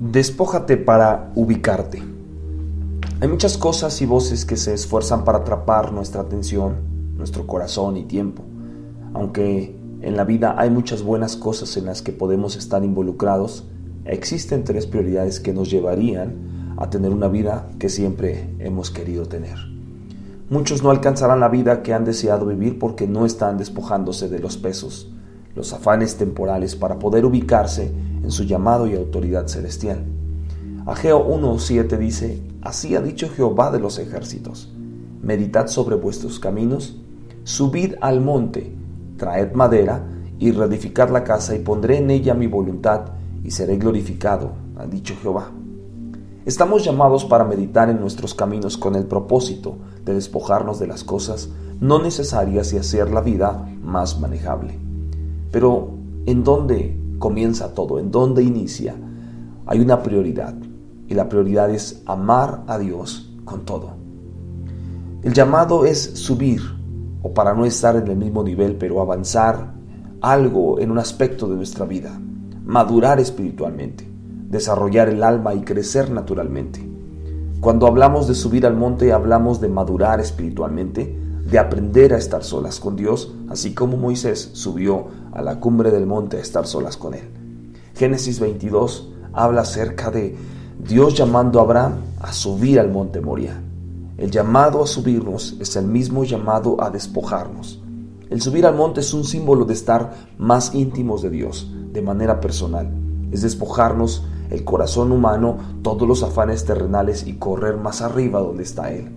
Despójate para ubicarte. Hay muchas cosas y voces que se esfuerzan para atrapar nuestra atención, nuestro corazón y tiempo. Aunque en la vida hay muchas buenas cosas en las que podemos estar involucrados, existen tres prioridades que nos llevarían a tener una vida que siempre hemos querido tener. Muchos no alcanzarán la vida que han deseado vivir porque no están despojándose de los pesos, los afanes temporales para poder ubicarse en su llamado y autoridad celestial. Ageo 1.7 dice, Así ha dicho Jehová de los ejércitos, meditad sobre vuestros caminos, subid al monte, traed madera, y reedificar la casa, y pondré en ella mi voluntad, y seré glorificado, ha dicho Jehová. Estamos llamados para meditar en nuestros caminos con el propósito de despojarnos de las cosas no necesarias y hacer la vida más manejable. Pero, ¿en dónde comienza todo? ¿En dónde inicia? Hay una prioridad y la prioridad es amar a Dios con todo. El llamado es subir, o para no estar en el mismo nivel, pero avanzar algo en un aspecto de nuestra vida, madurar espiritualmente, desarrollar el alma y crecer naturalmente. Cuando hablamos de subir al monte, hablamos de madurar espiritualmente, de aprender a estar solas con Dios, así como Moisés subió a la cumbre del monte a estar solas con Él. Génesis 22 habla acerca de Dios llamando a Abraham a subir al monte Moria. El llamado a subirnos es el mismo llamado a despojarnos. El subir al monte es un símbolo de estar más íntimos de Dios, de manera personal. Es despojarnos el corazón humano, todos los afanes terrenales y correr más arriba donde está Él.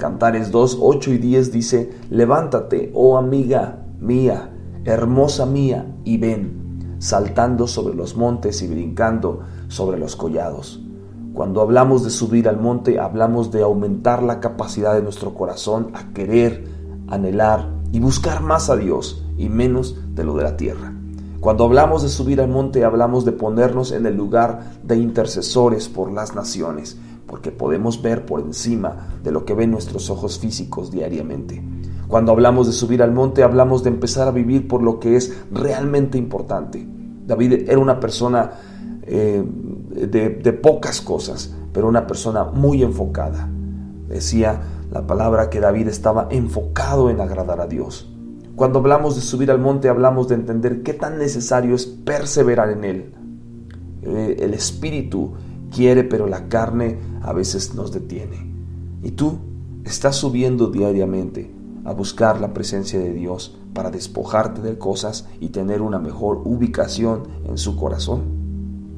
Cantares 2, 8 y 10 dice, levántate, oh amiga mía, hermosa mía, y ven, saltando sobre los montes y brincando sobre los collados. Cuando hablamos de subir al monte, hablamos de aumentar la capacidad de nuestro corazón a querer, anhelar y buscar más a Dios y menos de lo de la tierra. Cuando hablamos de subir al monte, hablamos de ponernos en el lugar de intercesores por las naciones, porque podemos ver por encima de lo que ven nuestros ojos físicos diariamente. Cuando hablamos de subir al monte, hablamos de empezar a vivir por lo que es realmente importante. David era una persona eh, de, pocas cosas, pero una persona muy enfocada. Decía la palabra que David estaba enfocado en agradar a Dios. Cuando hablamos de subir al monte, hablamos de entender qué tan necesario es perseverar en él. Eh, el espíritu quiere, pero la carne a veces nos detiene. Y tú estás subiendo diariamente a buscar la presencia de Dios para despojarte de cosas y tener una mejor ubicación en su corazón.